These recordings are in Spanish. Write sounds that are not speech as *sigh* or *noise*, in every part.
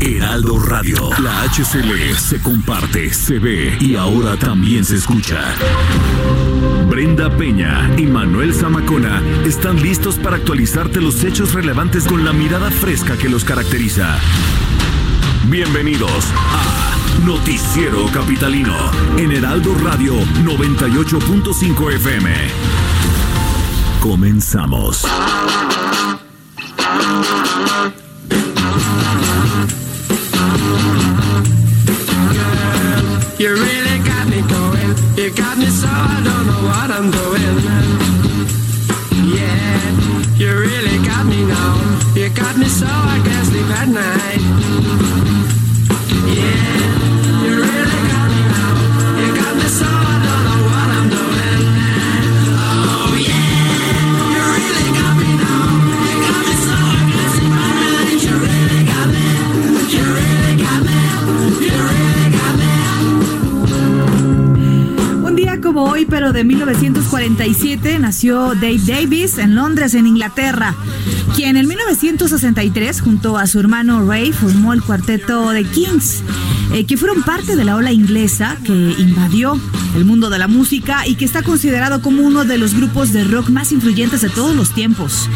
Heraldo Radio. La HCL se comparte, se ve y ahora también se escucha. Brenda Peña y Manuel Zamacona están listos para actualizarte los hechos relevantes con la mirada fresca que los caracteriza. Bienvenidos a Noticiero Capitalino en Heraldo Radio 98.5 FM. Comenzamos. You really got me going. You got me so I don't know what I'm doing. Yeah, you really got me now. You got me so I can't sleep at night. Como hoy, pero de 1947, nació Dave Davis en Londres, en Inglaterra, quien en 1963, junto a su hermano Ray, formó el cuarteto de Kings, eh, que fueron parte de la ola inglesa que invadió el mundo de la música y que está considerado como uno de los grupos de rock más influyentes de todos los tiempos.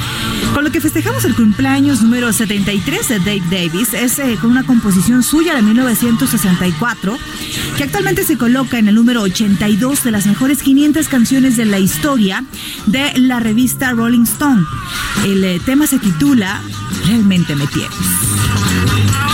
Con lo que festejamos el cumpleaños número 73 de Dave Davis, es eh, con una composición suya de 1964, que actualmente se coloca en el número 82 de las mejores 500 canciones de la historia de la revista Rolling Stone. El eh, tema se titula Realmente me tienes.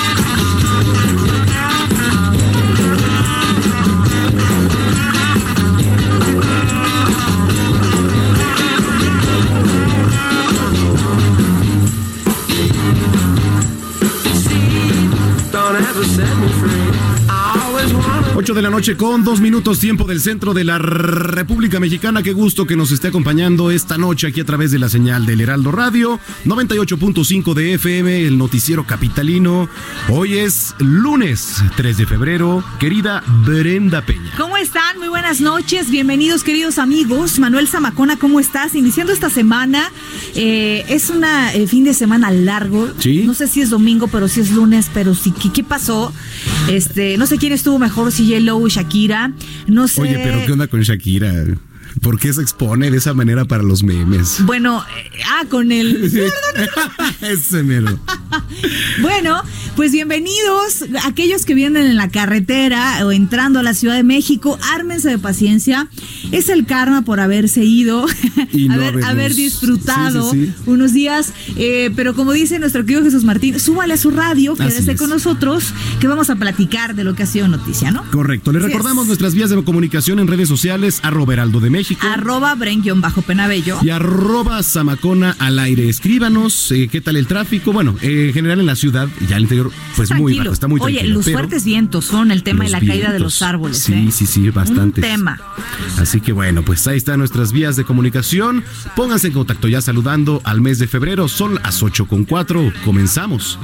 8 de la noche con dos minutos tiempo del centro de la República Mexicana. Qué gusto que nos esté acompañando esta noche aquí a través de la señal del Heraldo Radio 98.5 de FM, el noticiero capitalino. Hoy es lunes 3 de febrero. Querida Brenda Peña. ¿Cómo están? Muy buenas noches. Bienvenidos, queridos amigos. Manuel Zamacona, ¿cómo estás? Iniciando esta semana. eh, es un fin de semana largo. Sí. No sé si es domingo, pero si es lunes, pero sí. ¿Qué, qué pasó? Este, no sé quién estuvo mejor, si J-Lo o Shakira. No sé. Oye, pero ¿qué onda con Shakira? ¿Por qué se expone de esa manera para los memes? Bueno, eh, ah, con el. *laughs* Ese mero. *laughs* Bueno, pues bienvenidos aquellos que vienen en la carretera o entrando a la Ciudad de México. Ármense de paciencia. Es el karma por haberse ido, *laughs* no haber, haber disfrutado Sí, sí, sí. unos días. Eh, pero como dice nuestro querido Jesús Martín, súbale a su radio, quédese es. con nosotros, que vamos a platicar de lo que ha sido noticia, ¿no? Correcto. Le recordamos es. nuestras vías de comunicación en redes sociales, arroba Heraldo de México. Arroba Bren-Penabello. Y arroba Zamacona al aire. Escríbanos eh, qué tal el tráfico. Bueno, eh, en general en la ciudad, ya el interior, pues muy bajo, está muy Oye, tranquilo. los pero fuertes vientos son el tema de los la caída de los árboles. Sí, ¿eh? sí, sí, bastante. Tema. Así que bueno, pues ahí están nuestras vías de comunicación. Pónganse en contacto ya saludando al mes de febrero. Son las 8 con 4. Comenzamos.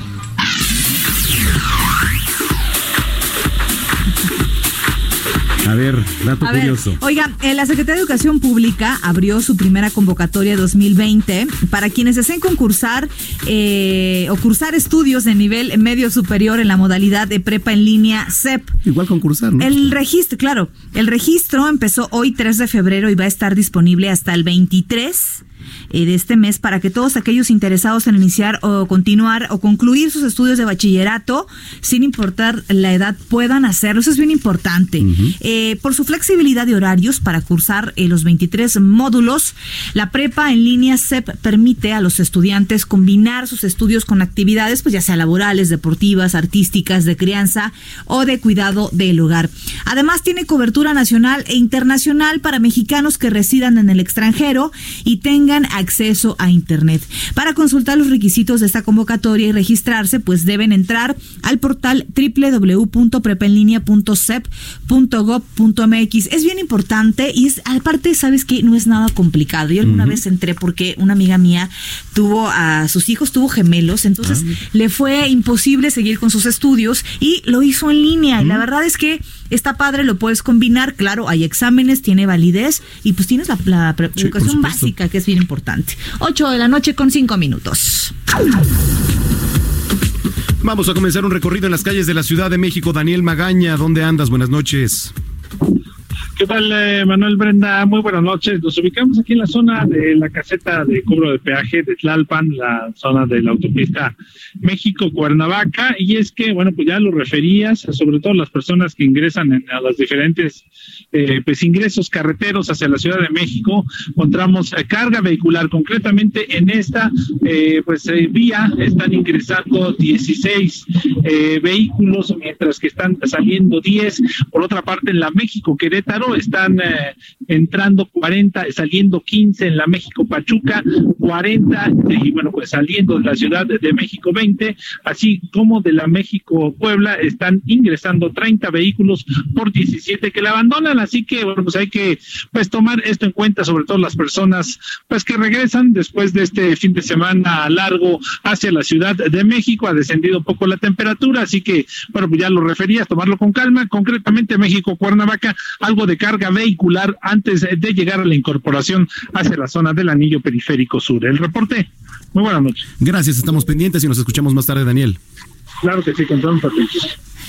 A ver, dato A ver, curioso. oiga, eh, la Secretaría de Educación Pública abrió su primera convocatoria 2020 para quienes deseen concursar eh, o cursar estudios de nivel medio superior en la modalidad de prepa en línea CEP. Igual concursar, ¿no? El registro, claro, el registro empezó hoy 3 de febrero y va a estar disponible hasta el 23 eh, de este mes para que todos aquellos interesados en iniciar o continuar o concluir sus estudios de bachillerato, sin importar la edad, puedan hacerlo. Eso es bien importante. Eh, por su flexibilidad de horarios para cursar eh, los 23 módulos, la prepa en línea CEP permite a los estudiantes combinar sus estudios con actividades, pues ya sea laborales, deportivas, artísticas, de crianza o de cuidado del hogar. Además, tiene cobertura nacional e internacional para mexicanos que residan en el extranjero y tengan tengan acceso a Internet. Para consultar los requisitos de esta convocatoria y registrarse, pues deben entrar al portal www.prepenlinea.sep.gov.mx. Es bien importante y es, aparte, sabes que no es nada complicado. Yo alguna vez entré porque una amiga mía tuvo a sus hijos, tuvo gemelos, entonces le fue imposible seguir con sus estudios y lo hizo en línea. Y la verdad es que está padre, lo puedes combinar. Claro, hay exámenes, tiene validez y pues tienes la, Sí, educación básica, que es bien importante. 8 de la noche con 5 minutos. Vamos a comenzar un recorrido en las calles de la Ciudad de México. Daniel Magaña, ¿dónde andas? Buenas noches. ¿Qué tal, eh, Manuel Brenda? Muy buenas noches. Nos ubicamos aquí en la zona de la caseta de cobro de peaje de Tlalpan, la zona de la autopista México-Cuernavaca. Y es que, bueno, pues ya lo referías, sobre todo las personas que ingresan en- a los diferentes eh, pues ingresos carreteros hacia la Ciudad de México, encontramos eh, carga vehicular. Concretamente en esta eh, pues eh, vía están ingresando 16 eh, vehículos, mientras que están saliendo 10. Por otra parte, en la México-Querétaro están eh, entrando 40, saliendo 15 en la México-Pachuca, 40 y bueno, pues saliendo de la Ciudad de México 20, así como de la México-Puebla están ingresando 30 vehículos por 17 que la abandonan, así que bueno, pues hay que pues tomar esto en cuenta, sobre todo las personas pues que regresan después de este fin de semana largo hacia la Ciudad de México, ha descendido un poco la temperatura, así que bueno, pues ya lo referías, tomarlo con calma, concretamente México-Cuernavaca, algo de carga vehicular antes de llegar a la incorporación hacia la zona del anillo periférico sur. El reporte, muy buenas noches. Gracias, estamos pendientes y nos escuchamos más tarde, Daniel. Claro que sí, contamos.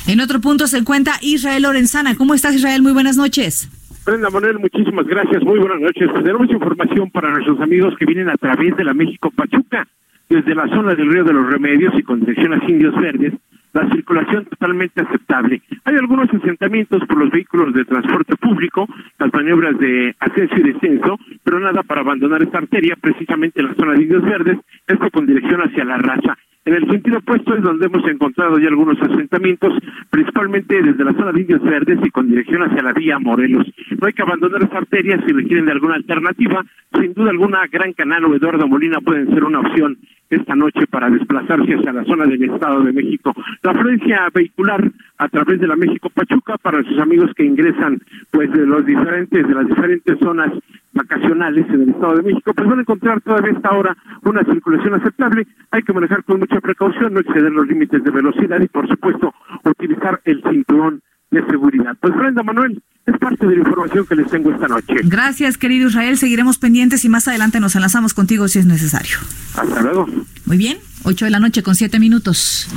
En otro punto se encuentra Israel Lorenzana. ¿Cómo estás, Israel? Muy buenas noches. Brenda Manuel, muchísimas gracias. Muy buenas noches. Tenemos información para nuestros amigos que vienen a través de la México Pachuca, desde la zona del Río de los Remedios y con dirección a Indios Verdes. La circulación totalmente aceptable. Hay algunos asentamientos por los vehículos de transporte público, las maniobras de ascenso y descenso, pero nada para abandonar esta arteria, precisamente en la zona de Indios Verdes, esto con dirección hacia la raza. En el sentido opuesto es donde hemos encontrado ya algunos asentamientos, principalmente desde la zona de Indios Verdes y con dirección hacia la vía Morelos. No hay que abandonar esta arteria si requieren de alguna alternativa. Sin duda alguna, Gran Canal o Eduardo Molina pueden ser una opción esta noche para desplazarse hacia la zona del Estado de México. La afluencia vehicular a través de la México Pachuca para sus amigos que ingresan pues de los diferentes de las diferentes zonas vacacionales en el Estado de México, pues van a encontrar todavía esta hora una circulación aceptable. Hay que manejar con mucha precaución, no exceder los límites de velocidad y, por supuesto, utilizar el cinturón de seguridad. Pues Brenda Manuel, es parte de la información que les tengo esta noche. Gracias, querido Israel. Seguiremos pendientes y más adelante nos enlazamos contigo si es necesario. Hasta luego. Muy bien, 8 de la noche con 7 minutos.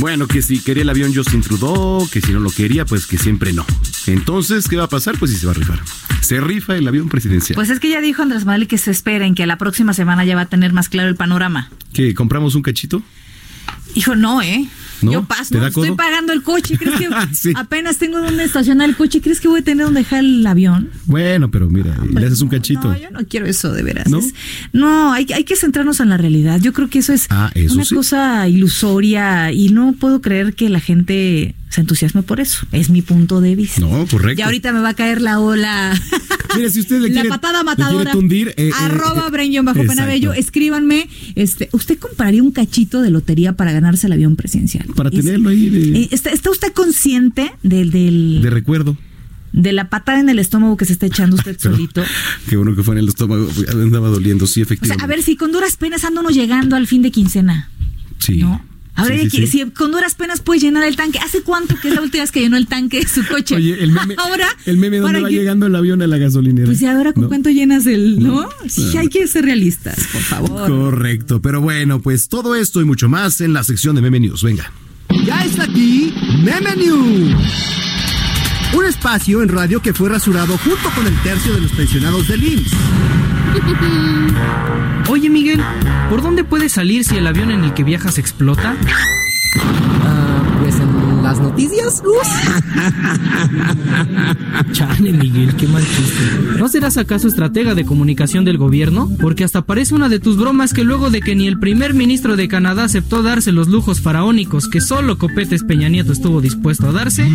Bueno, que si quería el avión Justin Trudeau, que si no lo quería, pues que siempre no. Entonces, ¿qué va a pasar? Pues sí se va a rifar. Se rifa el avión presidencial. Pues es que ya dijo Andrés Manuel que se esperen, que la próxima semana ya va a tener más claro el panorama. ¿Qué? ¿Compramos un cachito? Hijo, no, ¿eh? ¿No? Yo paso, ¿Te da estoy codo? pagando el coche. ¿Crees que *laughs* Sí. apenas tengo donde estacionar el coche? ¿Crees que voy a tener donde dejar el avión? Bueno, pero mira, le haces un cachito. No, yo no quiero eso, de veras. ¿No? Es- No, hay, hay que centrarnos en la realidad. Yo creo que eso es Ah, eso una sí. cosa ilusoria y no puedo creer que la gente se entusiasme por eso. Es mi punto de vista. No, correcto. Ya ahorita me va a caer la ola. *laughs* Mire, si usted le la quiere- patada le quiere matadora. tundir, eh, eh, arroba eh, bajo. Penabello. Escríbanme. Este, ¿Usted compraría un cachito de lotería para ganarse el avión presidencial? Para Es- tenerlo ahí de- ¿Está, está usted consciente del, del, De recuerdo. de la patada en el estómago que se está echando usted *laughs* Pero- solito? Qué bueno que fue en el estómago. Andaba doliendo, sí, O sea, efectivamente. a ver, si con duras penas ando uno llegando al fin de quincena, Sí. ¿no? A ver, Sí, sí, que- sí. si con duras penas puedes llenar el tanque. ¿Hace cuánto que es la última vez que llenó el tanque de su coche? Oye, el meme, *laughs* ahora, el meme donde ¿para va llegando el avión a la gasolinera. Pues y ahora con ¿No? cuánto llenas el, ¿no? No. Sí, Ah. hay que ser realistas, por favor. Correcto, pero bueno, pues todo esto y mucho más en la sección de Meme News. Venga. Ya está aquí Meme News. Un espacio en radio que fue rasurado junto con el tercio de los pensionados del IMSS. *laughs* Oye Miguel, ¿por dónde puedes salir si el avión en el que viajas explota? Ah, pues en la las noticias, Gus? *laughs* Chale, Miguel, qué mal chiste. ¿No serás acaso estratega de comunicación del gobierno? Porque hasta parece una de tus bromas que luego de que ni el primer ministro de Canadá aceptó darse los lujos faraónicos que solo Copetes Peña Nieto estuvo dispuesto a darse,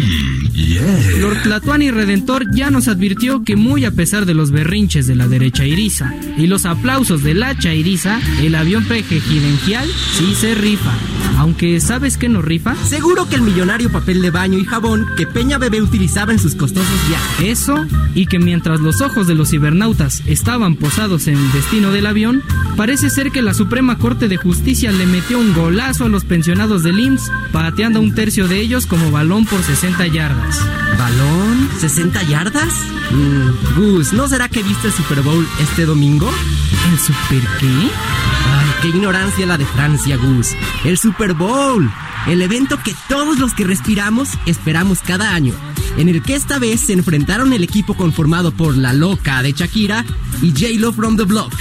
Lord Tlatuani Redentor ya nos advirtió que muy a pesar de los berrinches de la derecha iriza y los aplausos de la chairiza, el avión pejejidengial sí se rifa. Aunque, ¿sabes qué no rifa? Seguro que el millonario papel de baño y jabón que Peña Bebé utilizaba en sus costosos viajes. Eso, y que mientras los ojos de los cibernautas estaban posados en el destino del avión, parece ser que la Suprema Corte de Justicia le metió un golazo a los pensionados del IMSS, pateando a un tercio de ellos como balón por 60 yardas. ¿Balón? ¿60 yardas? Mm, Gus, ¿no será que viste el Super Bowl este domingo? ¿El Super qué? Ay, qué ignorancia la de Francia, Gus. El Super Bowl. El evento que todos los que respiramos esperamos cada año. En el que esta vez se enfrentaron el equipo conformado por La Loca de Shakira y J-Lo from the Block.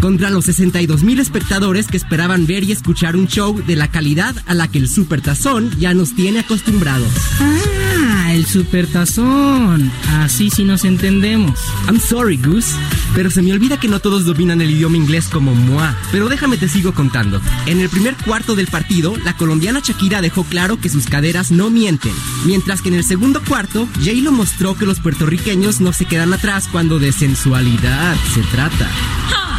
Contra los 62 mil espectadores que esperaban ver y escuchar un show de la calidad a la que el Super Tazón ya nos tiene acostumbrados. Ah, el supertazón. Así sí nos entendemos. I'm sorry, Goose, pero se me olvida que no todos dominan el idioma inglés como moi. Pero déjame te sigo contando. En el primer cuarto del partido, la colombiana Shakira dejó claro que sus caderas no mienten, mientras que en el segundo cuarto, J-Lo mostró que los puertorriqueños no se quedan atrás cuando de sensualidad se trata.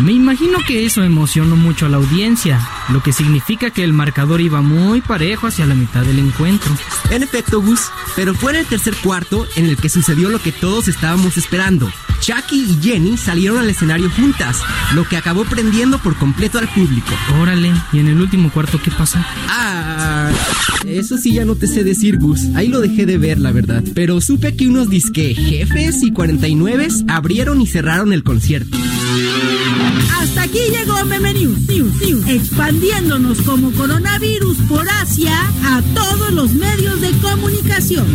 Me imagino que eso emocionó mucho a la audiencia, lo que significa que el marcador iba muy parejo hacia la mitad del encuentro. En efecto, Gus, pero fue en el tercer cuarto en el que sucedió lo que todos estábamos esperando. Chucky y Jenny salieron al escenario juntas, lo que acabó prendiendo por completo al público. Órale, ¿y en el último cuarto qué pasó? Ah, eso sí ya no te sé decir, Gus. Ahí lo dejé de ver, la verdad. Pero supe que unos disque jefes y 49 abrieron y cerraron el concierto. Hasta aquí llegó Meme News, expandiéndonos como coronavirus por Asia a todos los medios de comunicación.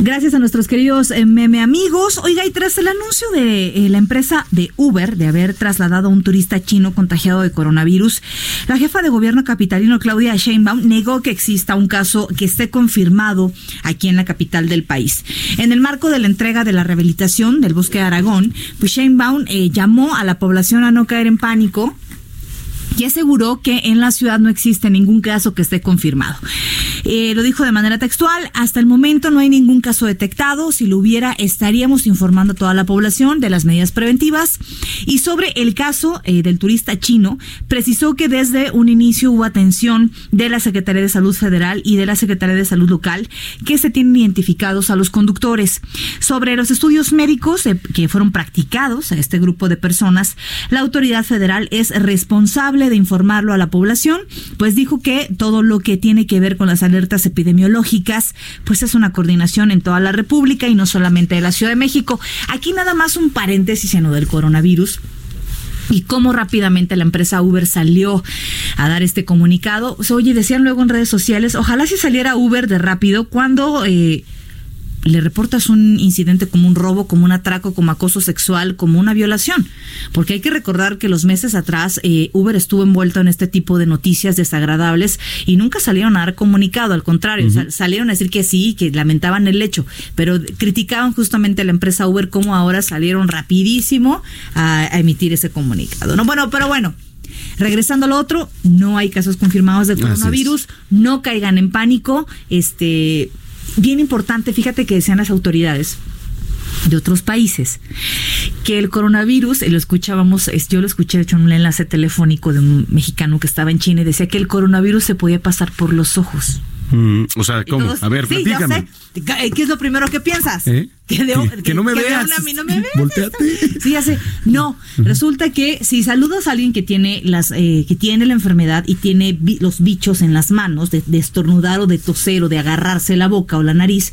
Gracias a nuestros queridos eh, meme amigos. Oiga, y tras el anuncio de eh, la empresa de Uber de haber trasladado a un turista chino contagiado de coronavirus, la jefa de gobierno capitalino Claudia Sheinbaum negó que exista un caso que esté confirmado aquí en la capital del país. En el marco de la entrega de la rehabilitación del bosque de Aragón, pues Sheinbaum eh, llamó a la población a no caer en pánico y aseguró que en la ciudad no existe ningún caso que esté confirmado. Eh, lo dijo de manera textual, hasta el momento no hay ningún caso detectado, si lo hubiera estaríamos informando a toda la población de las medidas preventivas. Y sobre el caso eh, del turista chino, precisó que desde un inicio hubo atención de la Secretaría de Salud Federal y de la Secretaría de Salud Local que se tienen identificados a los conductores. Sobre los estudios médicos eh, que fueron practicados a este grupo de personas, la autoridad federal es responsable de informarlo a la población, pues dijo que todo lo que tiene que ver con las alertas epidemiológicas, pues es una coordinación en toda la República y no solamente de la Ciudad de México. Aquí nada más un paréntesis en lo del coronavirus y cómo rápidamente la empresa Uber salió a dar este comunicado. Oye, decían luego en redes sociales, ojalá si saliera Uber de rápido cuando eh, le reportas un incidente como un robo, como un atraco, como acoso sexual, como una violación. Porque hay que recordar que los meses atrás eh, Uber estuvo envuelto en este tipo de noticias desagradables y nunca salieron a dar comunicado, al contrario, sal- salieron a decir que sí, que lamentaban el hecho, pero criticaban justamente a la empresa Uber como ahora salieron rapidísimo a, a emitir ese comunicado. No, bueno, pero bueno. Regresando a lo otro, no hay casos confirmados de coronavirus, no caigan en pánico, este bien importante, fíjate que decían las autoridades de otros países que el coronavirus, y lo escuchábamos, es- yo lo escuché de hecho en un enlace telefónico de un mexicano que estaba en China y decía que el coronavirus se podía pasar por los ojos. Mm, o sea, ¿cómo? todos, A ver, sí, ya platícame. sé. ¿Qué es lo primero que piensas? ¿Eh? *laughs* Que, de- Que- que no me de veas. una a mí no me veas. Volteate. Sí, sé. No, resulta que si saludas a alguien que tiene las eh, que tiene la enfermedad y tiene bi- los bichos en las manos de, de estornudar o de toser o de agarrarse la boca o la nariz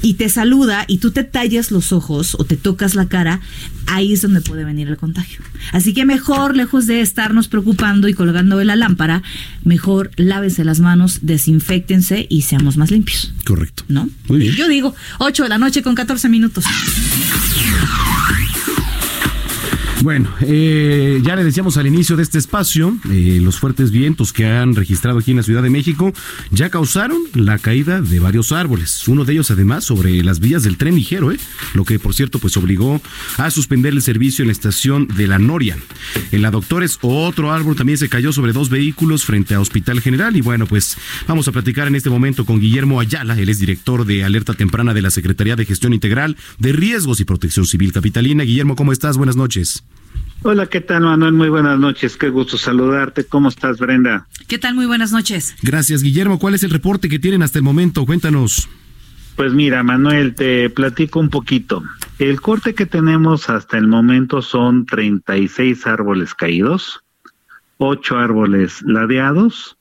y te saluda y tú te tallas los ojos o te tocas la cara, ahí es donde puede venir el contagio. Así que mejor, lejos de estarnos preocupando y colgando de la lámpara, mejor lávense las manos, desinfectense y seamos más limpios. Correcto. ¿No? Muy bien. Yo digo, 8 de la noche con 14 minutos. Bueno, eh, ya le decíamos al inicio de este espacio, eh, los fuertes vientos que han registrado aquí en la Ciudad de México ya causaron la caída de varios árboles. Uno de ellos, además, sobre las vías del tren ligero, ¿eh? lo que, por cierto, pues obligó a suspender el servicio en la estación de La Noria. En la Doctores, otro árbol también se cayó sobre dos vehículos frente a Hospital General. Y bueno, pues vamos a platicar en este momento con Guillermo Ayala, él es director de Alerta Temprana de la Secretaría de Gestión Integral de Riesgos y Protección Civil Capitalina. Guillermo, ¿cómo estás? Buenas noches. Hola, ¿qué tal, Manuel? Muy buenas noches. Qué gusto saludarte. ¿Cómo estás, Brenda? ¿Qué tal? Muy buenas noches. Gracias, Guillermo. ¿Cuál es el reporte que tienen hasta el momento? Cuéntanos. Pues mira, Manuel, te platico un poquito. El corte que tenemos hasta el momento son 36 árboles caídos, 8 árboles ladeados,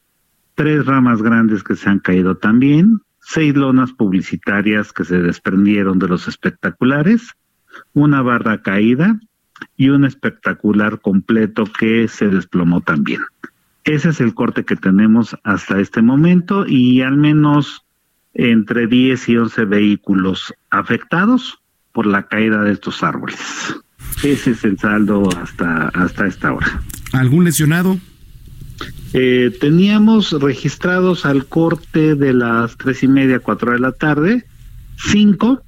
tres ramas grandes que se han caído también, seis lonas publicitarias que se desprendieron de los espectaculares, una barra caída y un espectacular completo que se desplomó también. Ese es el corte que tenemos hasta este momento y al menos entre 10 y 11 vehículos afectados por la caída de estos árboles. Ese es el saldo hasta, hasta esta hora. ¿Algún lesionado? Eh, teníamos registrados al corte de las tres y media, cuatro de la tarde, cinco,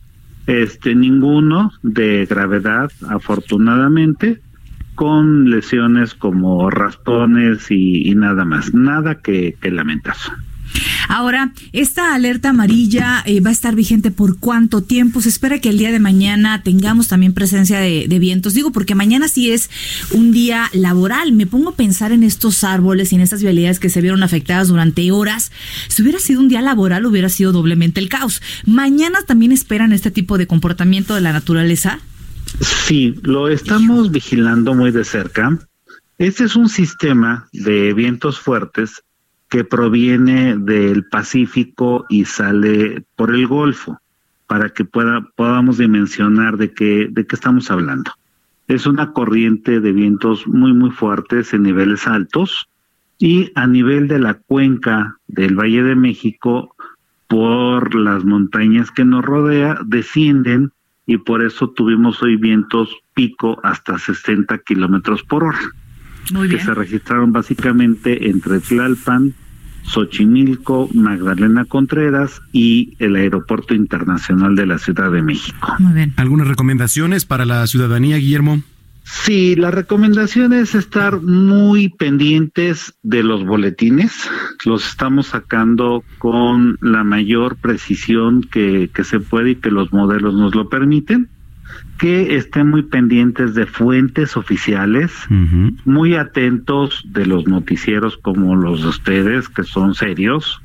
este, ninguno de gravedad, afortunadamente, con lesiones como raspones y, nada más, nada que, que lamentar. Ahora, esta alerta amarilla eh, va a estar vigente por cuánto tiempo? Se espera que el día de mañana tengamos también presencia de, de, vientos. Digo, porque mañana sí es un día laboral. Me pongo a pensar en estos árboles y en estas vialidades que se vieron afectadas durante horas. Si hubiera sido un día laboral, hubiera sido doblemente el caos. ¿Mañana también esperan este tipo de comportamiento de la naturaleza? Sí, lo estamos vigilando muy de cerca. Este es un sistema de vientos fuertes que proviene del Pacífico y sale por el Golfo, para que pueda, podamos dimensionar de qué, de qué estamos hablando. Es una corriente de vientos muy, muy fuertes en niveles altos y a nivel de la cuenca del Valle de México, por las montañas que nos rodea, descienden y por eso tuvimos hoy vientos pico hasta 60 kilómetros por hora. Muy que bien. se registraron básicamente entre Tlalpan, Xochimilco, Magdalena Contreras y el Aeropuerto Internacional de la Ciudad de México. Muy bien. ¿Algunas recomendaciones para la ciudadanía, Guillermo? Sí, la recomendación es estar muy pendientes de los boletines. Los estamos sacando con la mayor precisión que, que se puede y que los modelos nos lo permiten. Que estén muy pendientes de fuentes oficiales, muy atentos de los noticieros como los de ustedes, que son serios,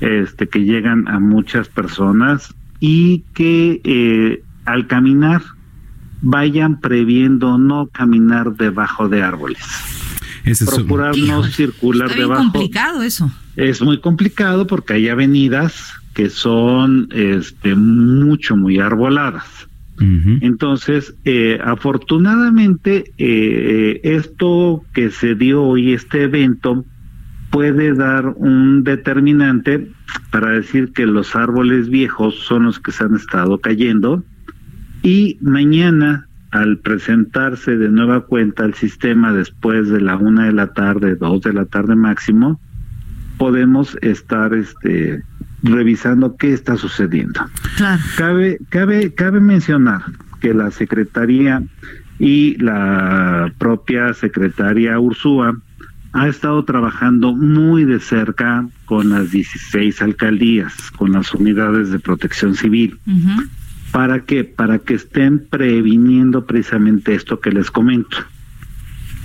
este, que llegan a muchas personas y que eh, al caminar vayan previendo no caminar debajo de árboles. Ese es- Procurar no Híjole, circular Está debajo. complicado eso. Es muy complicado porque hay avenidas que son este, mucho, muy arboladas. Entonces, eh, afortunadamente, eh, esto que se dio hoy, este evento, puede dar un determinante para decir que los árboles viejos son los que se han estado cayendo y mañana, al presentarse de nueva cuenta el sistema después de la una de la tarde, dos de la tarde máximo, podemos estar este, revisando qué está sucediendo. Claro. Cabe, cabe, cabe mencionar que la Secretaría y la propia Secretaria Ursúa ha estado trabajando muy de cerca con las 16 alcaldías, con las unidades de protección civil. ¿Para qué? Para que estén previniendo precisamente esto que les comento.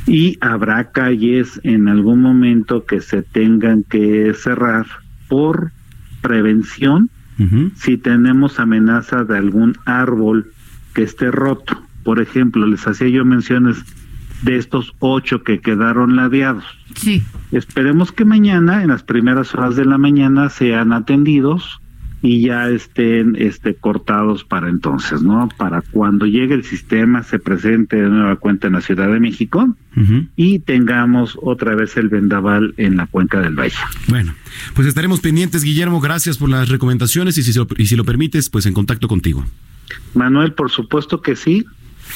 Y habrá calles en algún momento que se tengan que cerrar por prevención si tenemos amenaza de algún árbol que esté roto. Por ejemplo, les hacía yo menciones de estos ocho que quedaron ladeados. Sí. Esperemos que mañana, en las primeras horas de la mañana, sean atendidos y ya estén este, cortados para entonces, ¿no? Para cuando llegue el sistema, se presente de nueva cuenta en la Ciudad de México y tengamos otra vez el vendaval en la cuenca del Valle. Bueno, pues estaremos pendientes, Guillermo. Gracias por las recomendaciones y si, se y si lo permites, pues en contacto contigo. Manuel, por supuesto que sí.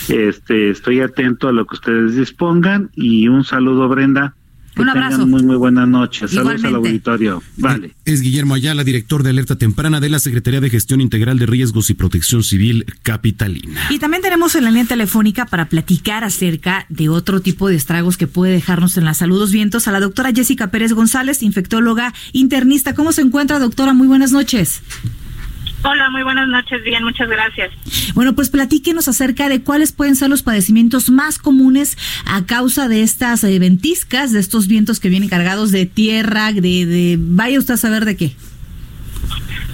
Este, estoy atento a lo que ustedes dispongan y un saludo, Brenda. Que Un tengan abrazo. muy, muy buena noche. Saludos al auditorio. Vale. Es Guillermo Ayala, director de alerta temprana de la Secretaría de Gestión Integral de Riesgos y Protección Civil Capitalina. Y también tenemos en la línea telefónica para platicar acerca de otro tipo de estragos que puede dejarnos en la salud los vientos a la doctora Jessica Pérez González, infectóloga internista. ¿Cómo se encuentra, doctora? Muy buenas noches. Hola, muy buenas noches. Bien, muchas gracias. Bueno, pues platíquenos acerca de cuáles pueden ser los padecimientos más comunes a causa de estas eh, ventiscas, de estos vientos que vienen cargados de tierra, de, de vaya usted a saber de qué.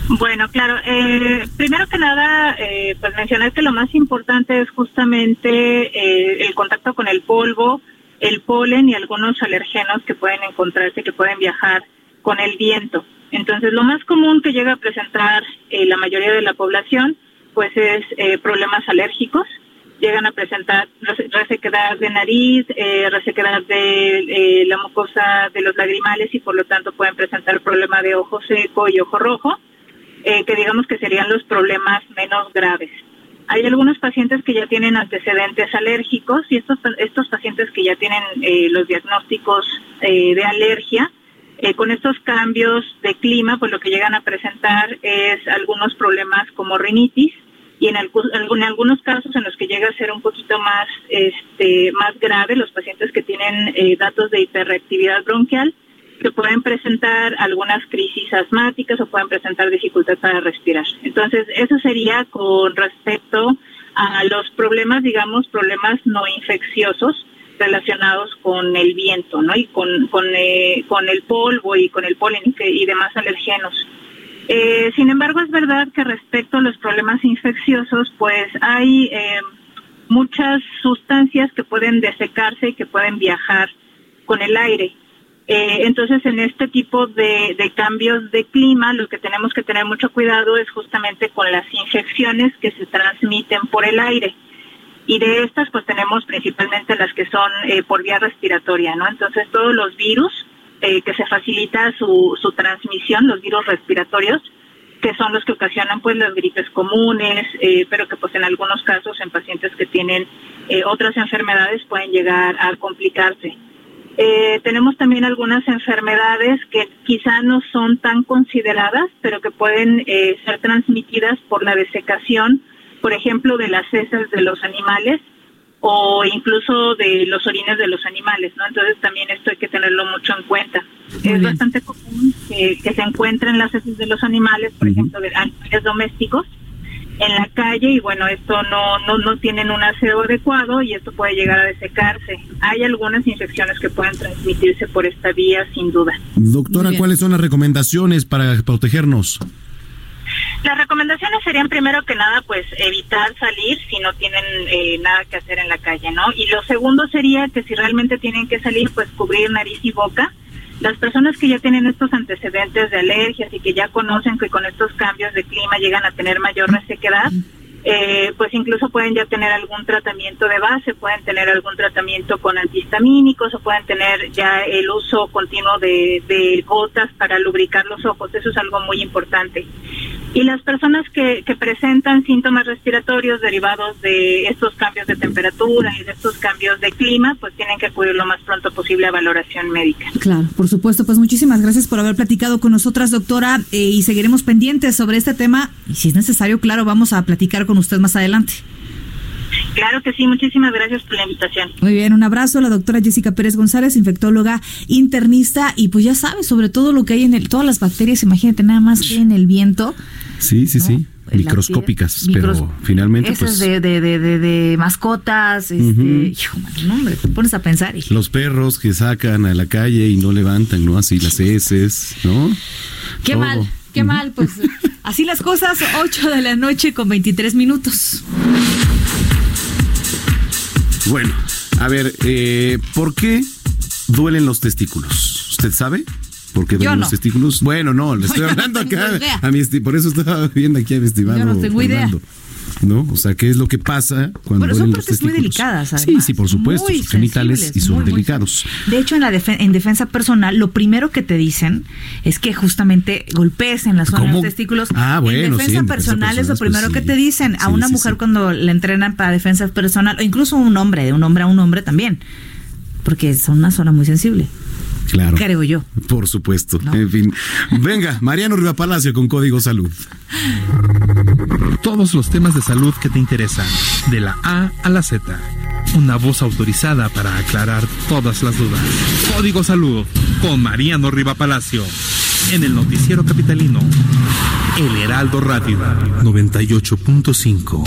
Bueno, claro. Eh, primero que nada, eh, pues mencionar que lo más importante es justamente eh, el contacto con el polvo, el polen y algunos alergenos que pueden encontrarse, que pueden viajar con el viento. Entonces, lo más común que llega a presentar eh, la mayoría de la población, pues es eh, problemas alérgicos. Llegan a presentar rese- resequedad de nariz, eh, resequedad de eh, la mucosa de los lagrimales y por lo tanto pueden presentar problema de ojo seco y ojo rojo, que digamos que serían los problemas menos graves. Hay algunos pacientes que ya tienen antecedentes alérgicos y estos, estos pacientes que ya tienen los diagnósticos de alergia, eh, con estos cambios de clima, pues lo que llegan a presentar es algunos problemas como rinitis y en, algunos casos en los que llega a ser un poquito más, este, más grave, los pacientes que tienen eh, datos de hiperreactividad bronquial, que pueden presentar algunas crisis asmáticas o pueden presentar dificultad para respirar. Entonces, eso sería con respecto a los problemas, digamos, problemas no infecciosos relacionados con el viento, ¿no? Y con, con, eh, con el polvo y con el polen y, demás alergenos. Eh, sin embargo, es verdad que respecto a los problemas infecciosos, pues hay eh, muchas sustancias que pueden desecarse y que pueden viajar con el aire. Eh, entonces, en este tipo de cambios de clima, lo que tenemos que tener mucho cuidado es justamente con las infecciones que se transmiten por el aire. Y de estas, pues tenemos principalmente las que son eh, por vía respiratoria, ¿no? Entonces, todos los virus eh, que se facilita su, su transmisión, los virus respiratorios, que son los que ocasionan pues las gripes comunes, eh, pero que pues en algunos casos en pacientes que tienen eh, otras enfermedades pueden llegar a complicarse. Eh, tenemos también algunas enfermedades que quizá no son tan consideradas, pero que pueden eh, ser transmitidas por la desecación, por ejemplo, de las heces de los animales o incluso de los orines de los animales, ¿no? Entonces también esto hay que tenerlo mucho en cuenta. es bastante común que, que se encuentren las heces de los animales, por ejemplo, de animales domésticos, en la calle y bueno, esto no, no, no tienen un aseo adecuado y esto puede llegar a desecarse. Hay algunas infecciones que pueden transmitirse por esta vía, sin duda. Doctora, ¿cuáles son las recomendaciones para protegernos? Las recomendaciones serían primero que nada, pues evitar salir si no tienen eh, nada que hacer en la calle, ¿no? Y lo segundo sería que si realmente tienen que salir, pues cubrir nariz y boca. Las personas que ya tienen estos antecedentes de alergias y que ya conocen que con estos cambios de clima llegan a tener mayor resequedad, eh, pues incluso pueden ya tener algún tratamiento de base, pueden tener algún tratamiento con antihistamínicos o pueden tener ya el uso continuo de, de gotas para lubricar los ojos. Eso es algo muy importante. Y las personas que, que presentan síntomas respiratorios derivados de estos cambios de temperatura y de estos cambios de clima, pues tienen que acudir lo más pronto posible a valoración médica. Claro, por supuesto. Pues muchísimas gracias por haber platicado con nosotras, doctora, eh, y seguiremos pendientes sobre este tema. Y si es necesario, claro, vamos a platicar con usted más adelante. Claro que sí, muchísimas gracias por la invitación. Muy bien, un abrazo a la doctora Jessica Pérez González, infectóloga internista, y pues ya sabe sobre todo lo que hay en el, todas las bacterias, imagínate nada más que en el viento. Sí, sí, sí. La Microscópicas, piel- pero micros- finalmente Esas pues de, de, de, de, de mascotas, este, Ujú. hijo, mano, no, hombre, te pones a pensar los perros que sacan a la calle y no levantan, ¿no? Así las heces, ¿no? qué Todo. mal, qué mal, pues así las cosas, 8 de la noche con 23 minutos. Bueno, a ver, eh, ¿por qué duelen los testículos? ¿Usted sabe? ¿Por qué duelen no. los testículos? Bueno, no, le *laughs* estoy no hablando acá a mi por eso estaba viendo aquí a mi estimado Yo no tengo idea. ¿No? O sea, ¿qué es lo que pasa cuando Pero son los partes muy testículos? delicadas, Sí, además. sí, por supuesto, Muy sus genitales y son muy, muy delicados. De hecho, en la defen- en defensa personal, lo primero que te dicen es que justamente golpees en la zona de ¿Cómo? los testículos. Ah, bueno, en sí, defensa en defensa personal es lo personal, primero pues, que sí. te dicen. A Sí, una sí, mujer sí. cuando le entrenan para defensa personal, o incluso un hombre, de un hombre a un hombre también, porque es una zona muy sensible. Claro. Creo yo. Por supuesto. En fin. Venga, Mariano Riva Palacio con Código Salud. Todos los temas de salud que te interesan, de la A a la Z. Una voz autorizada para aclarar todas las dudas. Código Salud con Mariano Riva Palacio. En el noticiero capitalino. El Heraldo Radio 98.5.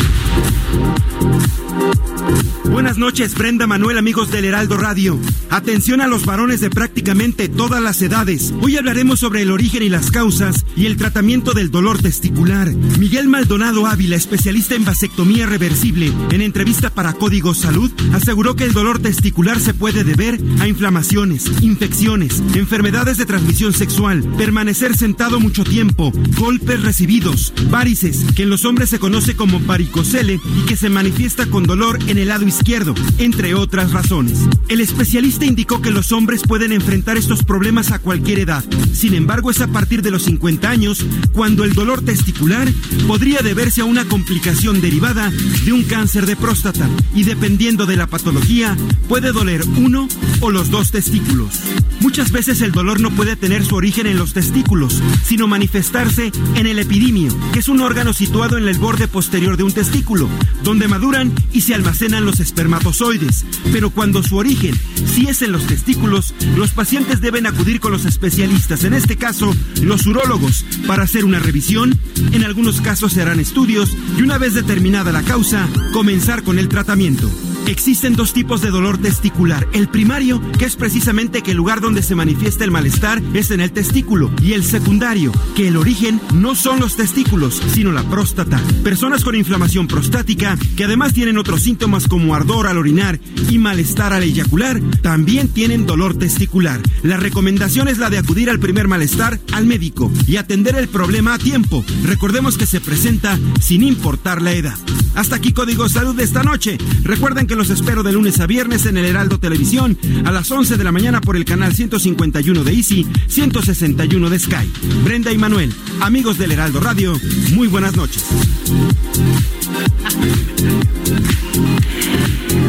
Buenas noches, Brenda Manuel, amigos del Heraldo Radio. Atención a los varones de prácticamente todas las edades. Hoy hablaremos sobre el origen y las causas y el tratamiento del dolor testicular. Miguel Maldonado Ávila, especialista en vasectomía reversible, en entrevista para Código Salud, aseguró que el dolor testicular se puede deber a inflamaciones, infecciones, enfermedades de transmisión sexual, permanecer sentado mucho tiempo, golpes recibidos, varices, que en los hombres se conoce como varicocele y que se manifiesta con dolor en el lado izquierdo, entre otras razones. El especialista indicó que los hombres pueden enfrentar estos problemas a cualquier edad. Sin embargo, es a partir de los 50 años cuando el dolor testicular podría deberse a una complicación derivada de un cáncer de próstata y dependiendo de la patología puede doler uno o los dos testículos. Muchas veces el dolor no puede tener su origen en los testículos, sino manifestarse en el epidimio, que es un órgano situado en el borde posterior de un testículo, donde maduran y se almacenan los espermatozoides. Pero cuando su origen sí es en los testículos, los pacientes deben acudir con los especialistas, en este caso los urólogos, para hacer una revisión. En algunos casos se harán estudios y una vez determinada la causa, comenzar con el tratamiento. Existen dos tipos de dolor testicular. El primario, que es precisamente que el lugar donde se manifiesta el malestar es en el testículo. Y el secundario, que el origen no son los testículos, sino la próstata. Personas con inflamación prostática, que además tienen otros síntomas como ardor al orinar y malestar al eyacular, también tienen dolor testicular. La recomendación es la de acudir al primer malestar al médico y atender el problema a tiempo. Recordemos que se presenta sin importar la edad. Hasta aquí Código Salud de esta noche. Recuerden que los espero de lunes a viernes en el Heraldo Televisión a las 11 de la mañana por el canal 151 de Easy, 161 de Sky. Brenda y Manuel, amigos del Heraldo Radio, muy buenas noches.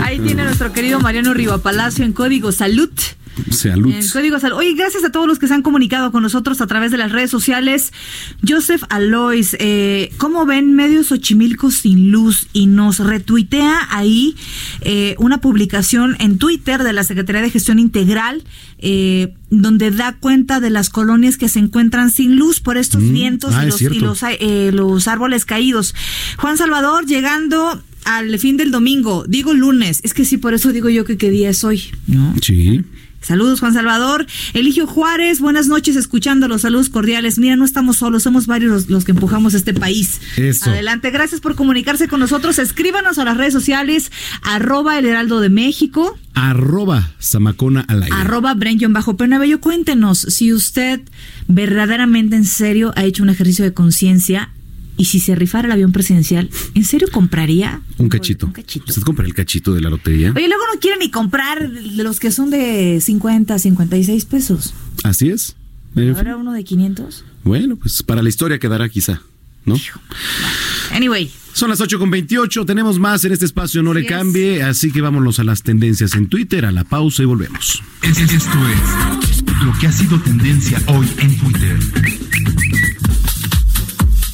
Ahí tiene nuestro querido Mariano Riva Palacio en Código Salud. Salud. En Código Salud. Oye, gracias a todos los que se han comunicado con nosotros a través de las redes sociales. Joseph Alois, eh, ¿cómo ven medios Xochimilco sin luz? Y nos retuitea ahí eh, una publicación en Twitter de la Secretaría de Gestión Integral, eh, donde da cuenta de las colonias que se encuentran sin luz por estos Mm, vientos ah, y, los, y los, eh, los árboles caídos. Juan Salvador, llegando al fin del domingo, digo lunes, es que sí, por eso digo yo que qué día es hoy, ¿no? Sí. Saludos, Juan Salvador. Eligio Juárez, buenas noches, escuchando los saludos cordiales. Mira, no estamos solos, somos varios los, los que empujamos este país. Eso. Adelante, gracias por comunicarse con nosotros. Escríbanos a las redes sociales, arroba el heraldo de México, Arroba Zamacona al aire. arroba Brenjon bajo Bello. Cuéntenos si usted verdaderamente en serio ha hecho un ejercicio de conciencia y si se rifara el avión presidencial, ¿en serio compraría? Un cachito. ¿Usted compra el cachito de la lotería? Oye, luego no quiere ni comprar de los que son de 50, 56 pesos. Así es. Ahora uno de 500. Bueno, pues para la historia quedará quizá, ¿no? Anyway. Son las 8 con 28, tenemos más en este espacio, no le cambie, así que vámonos a las tendencias en Twitter, a la pausa y volvemos. Esto es lo que ha sido tendencia hoy en Twitter.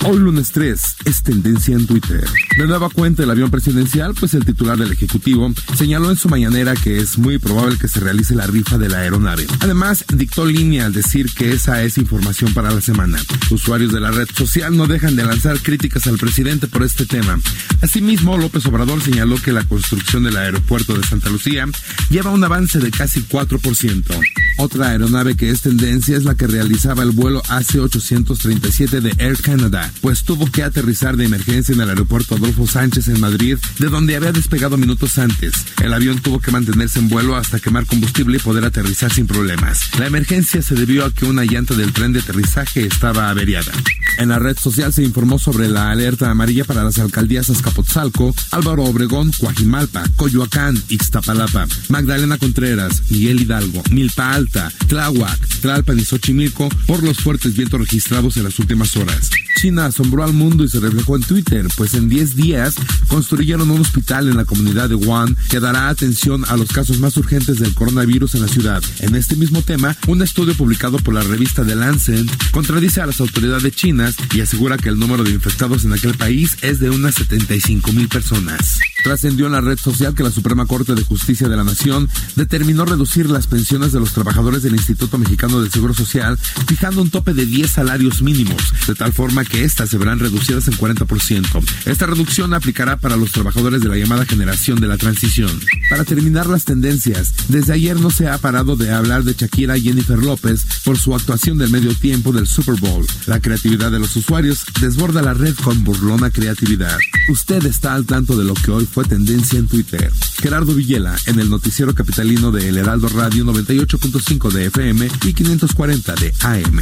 Hoy lunes 3 es tendencia en Twitter. De nueva cuenta el avión presidencial, pues el titular del Ejecutivo señaló en su mañanera que es muy probable que se realice la rifa de la aeronave. Además, dictó línea al decir que esa es información para la semana. Usuarios de la red social no dejan de lanzar críticas al presidente por este tema. Asimismo, López Obrador señaló que la construcción del aeropuerto de Santa Lucía lleva un avance de casi 4%. Otra aeronave que es tendencia es la que realizaba el vuelo AC-837 de Air Canada, pues tuvo que aterrizar de emergencia en el aeropuerto Adolfo Sánchez en Madrid, de donde había despegado minutos antes. El avión tuvo que mantenerse en vuelo hasta quemar combustible y poder aterrizar sin problemas. La emergencia se debió a que una llanta del tren de aterrizaje estaba averiada. En la red social se informó sobre la alerta amarilla para las alcaldías Azcapotzalco, Álvaro Obregón, Coajimalpa, Coyoacán, Ixtapalapa, Magdalena Contreras, Miguel Hidalgo, Milpa Alta, Tláhuac, Tlalpan y Xochimilco por los fuertes vientos registrados en las últimas horas. China asombró al mundo y se reflejó en Twitter, pues en 10 días construyeron un hospital en la comunidad de Wuhan que dará atención a los casos más urgentes del coronavirus en la ciudad. En este mismo tema, un estudio publicado por la revista The Lancet contradice a las autoridades chinas y asegura que el número de infectados en aquel país es de unas 75 mil personas. Trascendió en la red social que la Suprema Corte de Justicia de la Nación determinó reducir las pensiones de los trabajadores del Instituto Mexicano del Seguro Social, fijando un tope de 10 salarios mínimos, de tal forma que éstas se verán reducidas en 40%. Esta reducción aplicará para los trabajadores de la llamada generación de la transición. Para terminar las tendencias, desde ayer no se ha parado de hablar de Shakira y Jennifer López por su actuación del medio tiempo del Super Bowl. La creatividad de los usuarios desborda la red con burlona creatividad. Usted está al tanto de lo que hoy fue tendencia en Twitter. Gerardo Villela en el noticiero capitalino de El Heraldo Radio 98.5 de FM y 540 de AM.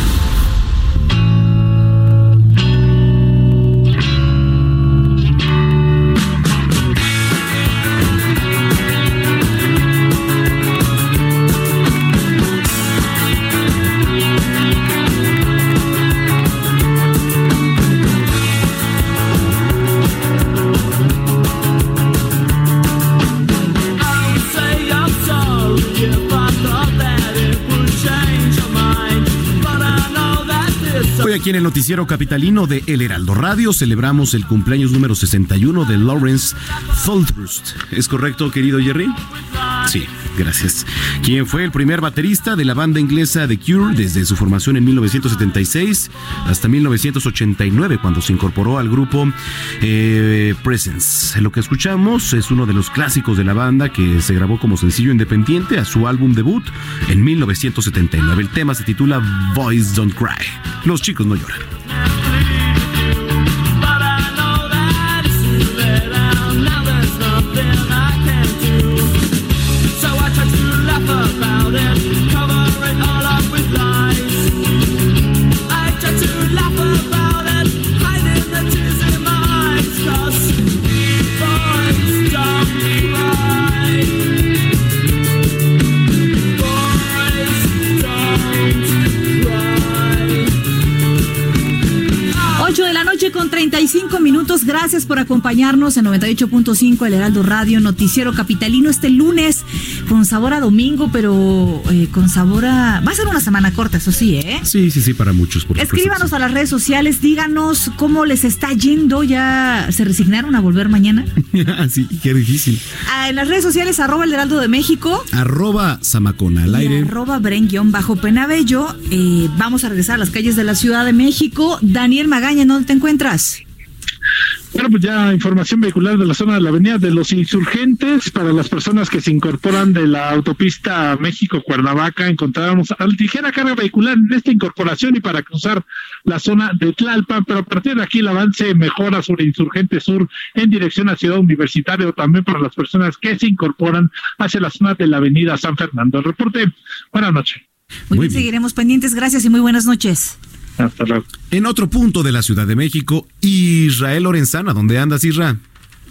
Aquí en el noticiero capitalino de El Heraldo Radio celebramos el cumpleaños número 61 de Lawrence Tholthurst. ¿Es correcto, querido Jerry? Sí, gracias. Quien fue el primer baterista de la banda inglesa The Cure desde su formación en 1976 hasta 1989 cuando se incorporó al grupo eh, Presence. Lo que escuchamos es uno de los clásicos de la banda que se grabó como sencillo independiente a su álbum debut en 1979. El tema se titula Boys Don't Cry. Los chicos no lloran. 35 minutos. Gracias por acompañarnos en 98.5 El Heraldo Radio, Noticiero Capitalino este lunes con sabor a domingo, pero eh, con sabor a... Va a ser una semana corta, eso sí, ¿eh? Sí, sí, sí, para muchos. Por Escríbanos a las redes sociales, díganos cómo les está yendo. ¿Ya se resignaron a volver mañana? *laughs* sí, qué difícil. Ah, en las redes sociales, arroba el Heraldo de México. Arroba Zamacona al aire. arroba Bren-Penabello. Eh, vamos a regresar a las calles de la Ciudad de México. Daniel Magaña, ¿en dónde te encuentras? Bueno, pues ya información vehicular de la zona de la Avenida de los Insurgentes para las personas que se incorporan de la autopista México-Cuernavaca. Encontramos a ligera carga vehicular en esta incorporación y para cruzar la zona de Tlalpan, pero a partir de aquí el avance mejora sobre Insurgente Sur en dirección a Ciudad Universitaria o también para las personas que se incorporan hacia la zona de la Avenida San Fernando. El reporte, buenas noches. Muy, bien, seguiremos pendientes. Gracias y muy buenas noches. Hasta luego. En otro punto de la Ciudad de México, Israel Lorenzana, ¿dónde andas, Isra?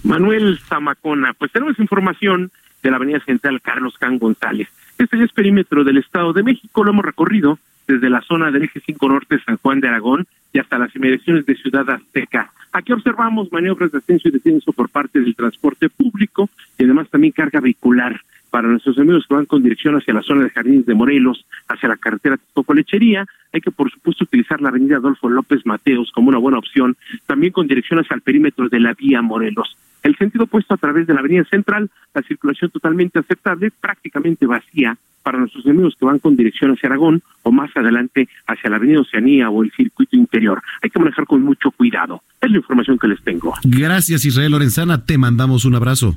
Manuel Zamacona, pues tenemos información de la Avenida Central Carlos Can González. Este ya es perímetro del Estado de México, lo hemos recorrido desde la zona del eje 5 norte San Juan de Aragón y hasta las inmediaciones de Ciudad Azteca. Aquí observamos maniobras de ascenso y descenso por parte del transporte público y además también carga vehicular Para nuestros amigos que van con dirección hacia la zona de Jardines de Morelos, hacia la carretera Toco Lechería, hay que por supuesto utilizar la avenida Adolfo López Mateos como una buena opción, también con dirección hacia el perímetro de la vía Morelos. El sentido opuesto a través de la avenida central, la circulación totalmente aceptable, prácticamente vacía para nuestros amigos que van con dirección hacia Aragón o más adelante hacia la avenida Oceanía o el circuito interior. Hay que manejar con mucho cuidado. Es la información que les tengo. Gracias, Israel Lorenzana. Te mandamos un abrazo.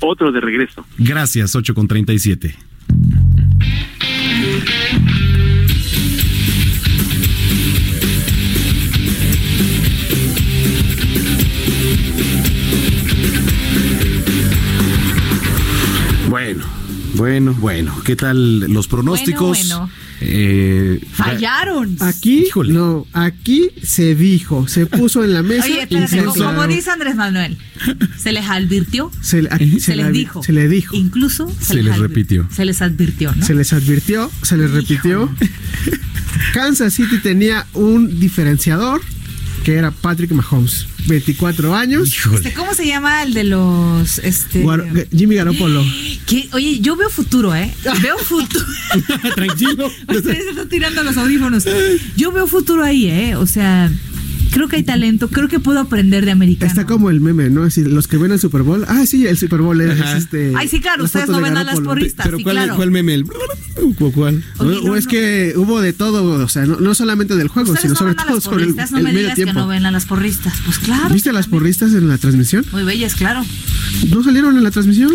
Otro de regreso. Gracias, 8 con 37. Bueno, bueno, bueno. ¿Qué tal los pronósticos? Bueno, bueno. Eh, Fallaron. Aquí, no, aquí se dijo, se puso en la mesa. Oye, y espérate, como, dice Andrés Manuel, se les advirtió, Se, le- aquí se, les le- dijo. Se le dijo. Incluso se, Se les, les repitió. Se les advirtió, ¿no? Se les advirtió, se les repitió. Kansas City tenía un diferenciador que era Patrick Mahomes, 24 años. Este, ¿Cómo se llama el de los este Jimmy Garoppolo. oye, yo veo futuro, ¿eh? Veo futuro. *laughs* Tranquilo. *laughs* Ustedes están tirando los audífonos. Yo veo futuro ahí, ¿eh? O sea, creo que hay talento, creo que puedo aprender de americano. Está como el meme, ¿no? Así, los que ven el Super Bowl. Ah, sí, el Super Bowl es, Ajá. este. Ay, sí, claro, ustedes no ven a las porristas, Pero sí, ¿cuál, claro. ¿cuál meme? El... ¿Cuál? O, o es que hubo de todo, o sea, no, no solamente del juego, sino no sobre a todo las sobre el, porristas, no el me medio digas que tiempo. no ven a las porristas. Pues claro. ¿Viste las porristas en la transmisión? Muy bellas, claro. ¿No salieron en la transmisión?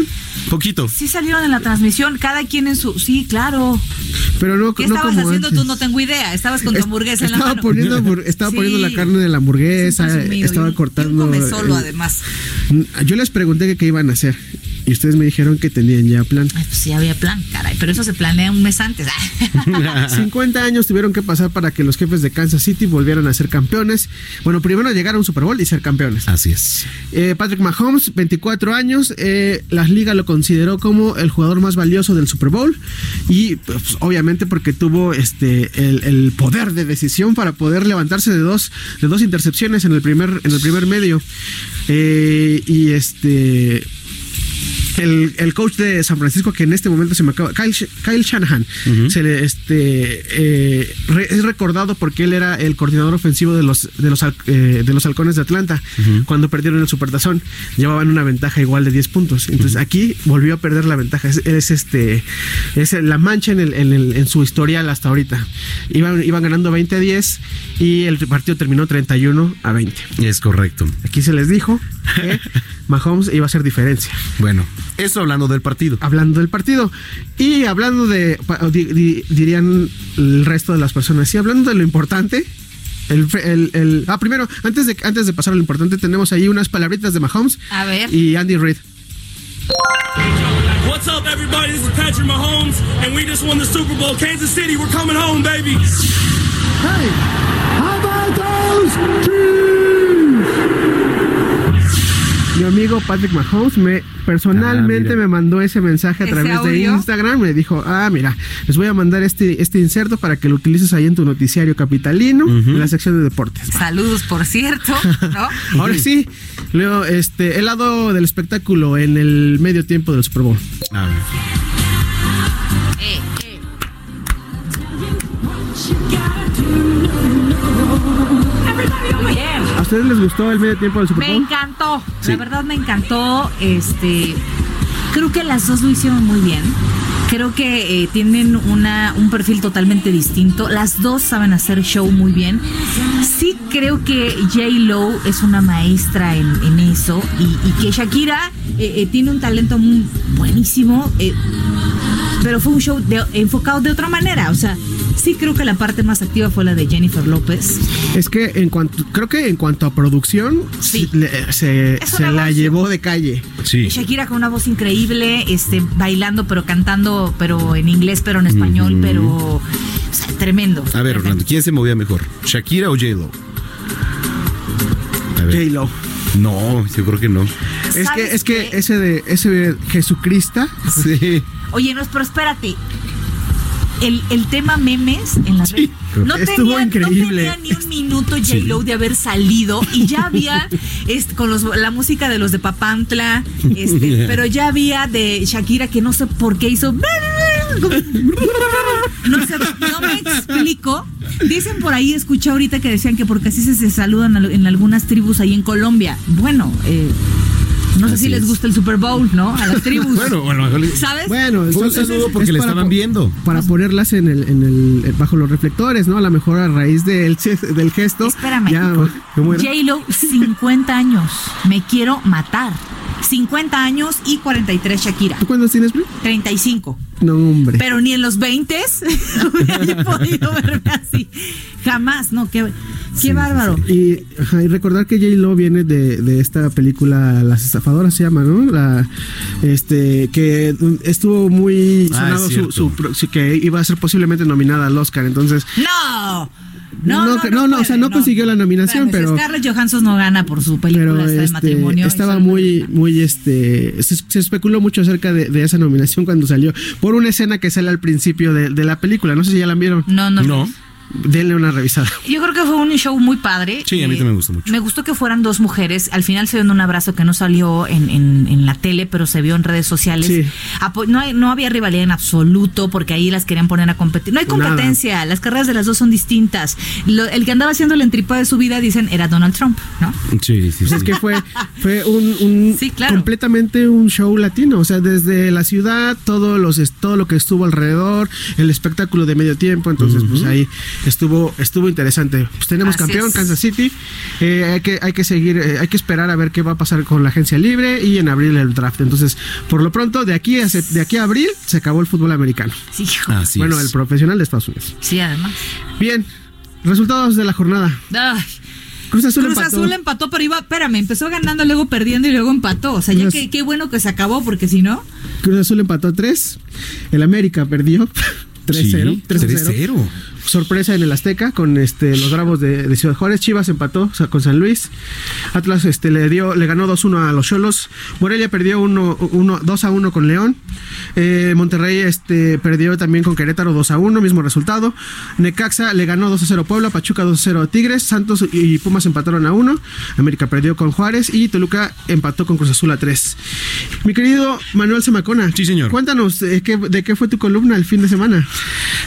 Poquito. Sí salieron en la transmisión, cada quien en su... Sí, claro. Pero no, ¿Qué no estabas como haciendo antes. tú? No tengo idea. Estabas con tu Es- hamburguesa en la estaba mano. poniendo, *laughs* estaba Sí. poniendo la carne de la hamburguesa, estaba cortando. y un come solo, además. Yo les pregunté que qué iban a hacer y ustedes me dijeron que tenían ya plan. Ay, pues sí había plan, caray. Pero eso se planea un mes antes. *laughs* 50 años tuvieron que pasar para que los jefes de Kansas City volvieran a ser campeones. Bueno, primero llegar a un Super Bowl y ser campeones. Así es. Eh, Patrick Mahomes, 24 años, eh, la liga lo consideró como el jugador más valioso del Super Bowl y pues, obviamente porque tuvo este el, el poder de decisión para poder levantarse de dos de dos intercepciones en el primer en el primer medio Eh, y este el, el coach de San Francisco que en este momento se me acaba Kyle, Sh- Kyle Shanahan se le este eh, re- es recordado porque él era el coordinador ofensivo de los de los eh, de los halcones de Atlanta cuando perdieron el supertazón. Llevaban una ventaja igual de 10 puntos. Entonces aquí volvió a perder la ventaja. Es, es, este es la mancha en, el, en, el- en su historial hasta ahorita. Iban, iban ganando 20 a 10 y el partido terminó 31 a 20 Es correcto. aquí se les dijo que Mahomes iba a hacer diferencia Bueno, eso hablando del partido. hablando del partido y hablando de dirían el resto de las personas y hablando de lo importante el, el- el- ah primero antes de antes de pasar a lo importante tenemos ahí unas palabritas de Mahomes A ver. y Andy Reid What's up, everybody? This is Patrick Mahomes, and we just won the Super Bowl. Kansas City, we're coming home, baby. Mi amigo Patrick Mahomes me personalmente Ah, me mandó ese mensaje a ¿Ese través de? Instagram me dijo ah mira les voy a mandar este este inserto para que lo utilices ahí en tu noticiario capitalino en la sección de deportes Saludos, por cierto, ¿no? *laughs* Ahora sí, Leo, este, el lado del espectáculo en el medio tiempo del Super Bowl. A ver. Eh, eh. ¿A ustedes les gustó el medio tiempo del Super Me Bowl? encantó, Sí. la verdad me encantó. Este, creo que las dos lo hicieron muy bien. Creo que eh, tienen una, un perfil totalmente distinto. Las dos saben hacer show muy bien. Sí creo que J. Lo es una maestra en, en eso y, y que Shakira eh, eh, tiene un talento muy buenísimo. pero fue un show de- enfocado de otra manera. O sea, sí creo que la parte más activa fue la de Jennifer López. Es que en cuanto, creo que en cuanto a producción, Sí. se, la voz. llevó de calle. Sí. Shakira con una voz increíble, este, bailando, pero cantando, pero en inglés, pero en español, pero o sea, tremendo. A ver, Orlando, ¿quién se movía mejor? ¿Shakira o J-Lo? J-Lo. No, yo creo que no. Es ¿Sabes que, es que qué? ese de ese de Jesucrista, Sí. Oye, no, pero espérate. El, el tema memes en las redes. No tenía, increíble. no tenía ni un minuto J-Lo de haber salido y ya había este, con los- la música de los de Papantla, este, *laughs* pero ya había de Shakira que no sé por qué hizo. No sé, no me explico. Dicen por ahí, escuché ahorita que decían que porque así se, se saludan al- en algunas tribus ahí en Colombia. Bueno, eh, no sé Así si les es. gusta el Super Bowl, ¿no? A las tribus. *laughs* Bueno, bueno, ¿Sabes? Bueno, Fue un saludo es- porque es le estaban po- viendo. Para ponerlas en el, en el, eh, bajo los reflectores, ¿no? A lo mejor a raíz del, *laughs* del gesto. Espérame. Ya, ¿cómo era? J-Lo, 50 años. Me quiero matar. 50 años y 43 Shakira. ¿Tú cuántos tienes, Bri? 35. No, hombre. Pero ni en los 20 *laughs* hubiera podido verme así. Jamás, no, qué, qué bárbaro. Y, ajá, y recordar que J Lo viene de, de esta película Las estafadoras se llama, ¿no? La este que estuvo muy Ah, sonado su, su pro- sí, que iba a ser posiblemente nominada al Oscar, entonces No. no, No, no, no, no, o sea, no, consiguió la nominación, Espérame, pero Scarlett Johansson no gana por su película pero esta de este, matrimonio. estaba muy, muy, este, se, se especuló mucho acerca de, de esa nominación cuando salió, por una escena que sale al principio de, de la película, no sé si ya la vieron. No, no. Denle una revisada. Yo creo que fue un show muy padre. Sí, a mí Eh, también me gustó mucho. Me gustó que fueran dos mujeres. Al final se dio un abrazo que no salió en, en- en la tele, pero se vio en redes sociales. Sí. Apo- no, hay- no había rivalidad en absoluto porque ahí las querían poner a competir. No hay Nada. competencia. Las carreras de las dos son distintas. Lo- el que andaba haciendo la entripa de su vida, dicen, era Donald Trump, ¿no? Sí, sí, Pues es que fue, fue un, un- *laughs* claro. completamente un show latino, o sea, desde la ciudad, todos los, todo lo que estuvo alrededor, el espectáculo de medio tiempo, entonces pues ahí estuvo, estuvo interesante. Pues tenemos Así campeón, es. Kansas City, eh, hay que, hay que seguir, eh, hay que esperar a ver qué va a pasar con la agencia libre y en abril el draft. Entonces, por lo pronto, de aquí a, se- de aquí a abril se acabó el fútbol americano. Sí, Así bueno, es. el profesional de Estados Unidos. Sí, además. Bien, resultados de la jornada. Ay. Cruz Azul Cruz empató. Azul empató, pero iba, espérame, empezó ganando, luego perdiendo y luego empató. O sea, ya Cruz- que qué bueno que se acabó, porque si no. Cruz Azul empató 3. El América perdió *laughs* 3-0. Sí, 3-0. 3-0. Sorpresa en el Azteca con este los Bravos de, de Ciudad Juárez. Chivas empató o sea, con San Luis. Atlas este, le dio le ganó 2-1 a los Cholos. Morelia perdió 1 1 2-1 con León. Eh, Monterrey este perdió también con Querétaro 2-1, mismo resultado. Necaxa le ganó 2-0 a Puebla, Pachuca 2-0 a Tigres, Santos y Pumas empataron a 1. América perdió con Juárez y Toluca empató con Cruz Azul a 3. Mi querido Manuel Zamacona. Sí, señor. Cuéntanos eh, qué- de qué fue tu columna el fin de semana.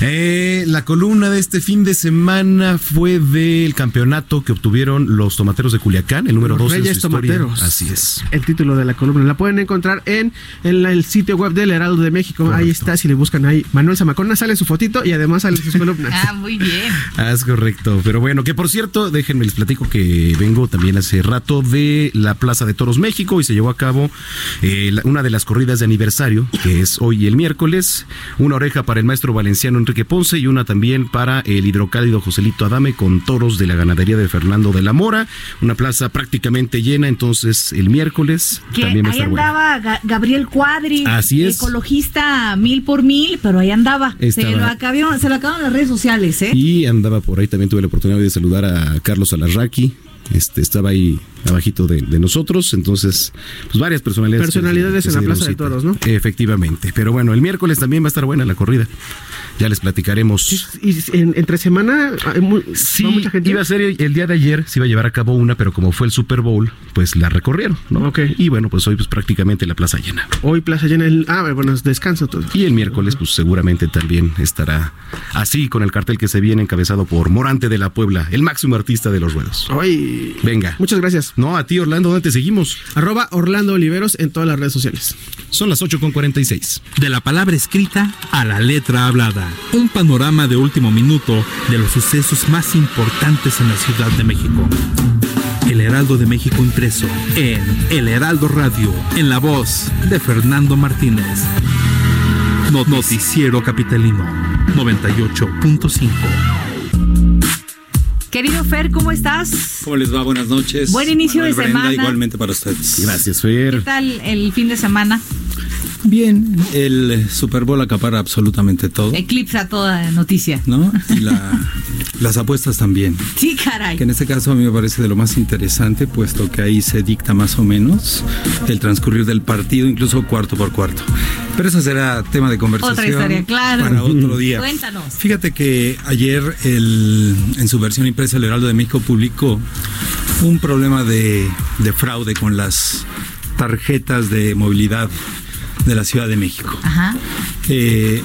Eh, la columna de este fin de semana fue del campeonato que obtuvieron los tomateros de Culiacán, el número Los 12 en su historia. Tomateros. Así es. El título de la columna. La pueden encontrar en, en la- el sitio web del Heraldo de México. Ahí está, si le buscan ahí. Manuel Zamacona sale su fotito y además sale sus columnas. *laughs* Ah, muy bien. Ah, es correcto. Pero bueno, que por cierto, déjenme les platico que vengo también hace rato de la Plaza de Toros México y se llevó a cabo eh, la- una de las corridas de aniversario, que es hoy el miércoles. Una oreja para el maestro valenciano Enrique Ponce y una también para el hidrocálido Joselito Adame con toros de la ganadería de Fernando de la Mora. Una plaza prácticamente llena, entonces el miércoles Que también va a ahí estar andaba Ga- Gabriel Cuadri, Así es. ecologista mil por mil, pero ahí andaba. Se lo, acabaron, se lo acabaron las redes sociales, ¿eh? Y andaba por ahí, también tuve la oportunidad de saludar a Carlos Alarraqui. Este, estaba ahí abajito de, de nosotros, entonces, pues varias personalidades. Personalidades que en la Plaza de. Toros, ¿no? Efectivamente, pero bueno, el miércoles también va a estar buena la corrida. Ya les platicaremos. Y en- entre semana Sí, mucha gente. iba a ser el, día de ayer, se iba a llevar a cabo una, pero como fue el Super Bowl, pues la recorrieron, ¿no? Y bueno, pues hoy pues prácticamente la plaza llena. Hoy Plaza Llena. El, ah, bueno, es descanso todo. Y el miércoles, pues seguramente también estará así con el cartel que se viene encabezado por Morante de la Puebla, el máximo artista de los ruedos. Hoy. Venga. Muchas gracias. No, a ti, Orlando, ¿dónde te seguimos? Arroba Orlando Oliveros en todas las redes sociales. Son las 8.46. De la palabra escrita a la letra hablada. Un panorama de último minuto de los sucesos más importantes en la Ciudad de México. El Heraldo de México impreso en El Heraldo Radio, en la voz de Fernando Martínez. No- Noticiero Capitalino 98.5. Querido Fer, ¿cómo estás? ¿Cómo les va? Buenas noches. Buen inicio Manuel de Brenda, semana. Igualmente para ustedes. Gracias, ¿Qué Fer. tal el fin de semana? Bien, el Super Bowl acapara absolutamente todo, Eclipsa toda noticia. ¿no? *laughs* Y la- las apuestas también. Sí, caray. Que en este caso a mí me parece de lo más interesante, puesto que ahí se dicta más o menos el transcurrir del partido, incluso cuarto por cuarto. Pero eso será tema de conversación Otra historia, claro. para otro día. Cuéntanos. Fíjate que ayer el- en su versión impresa el Heraldo de México publicó un problema de, de fraude con las tarjetas de movilidad de la Ciudad de México. Ajá. Eh,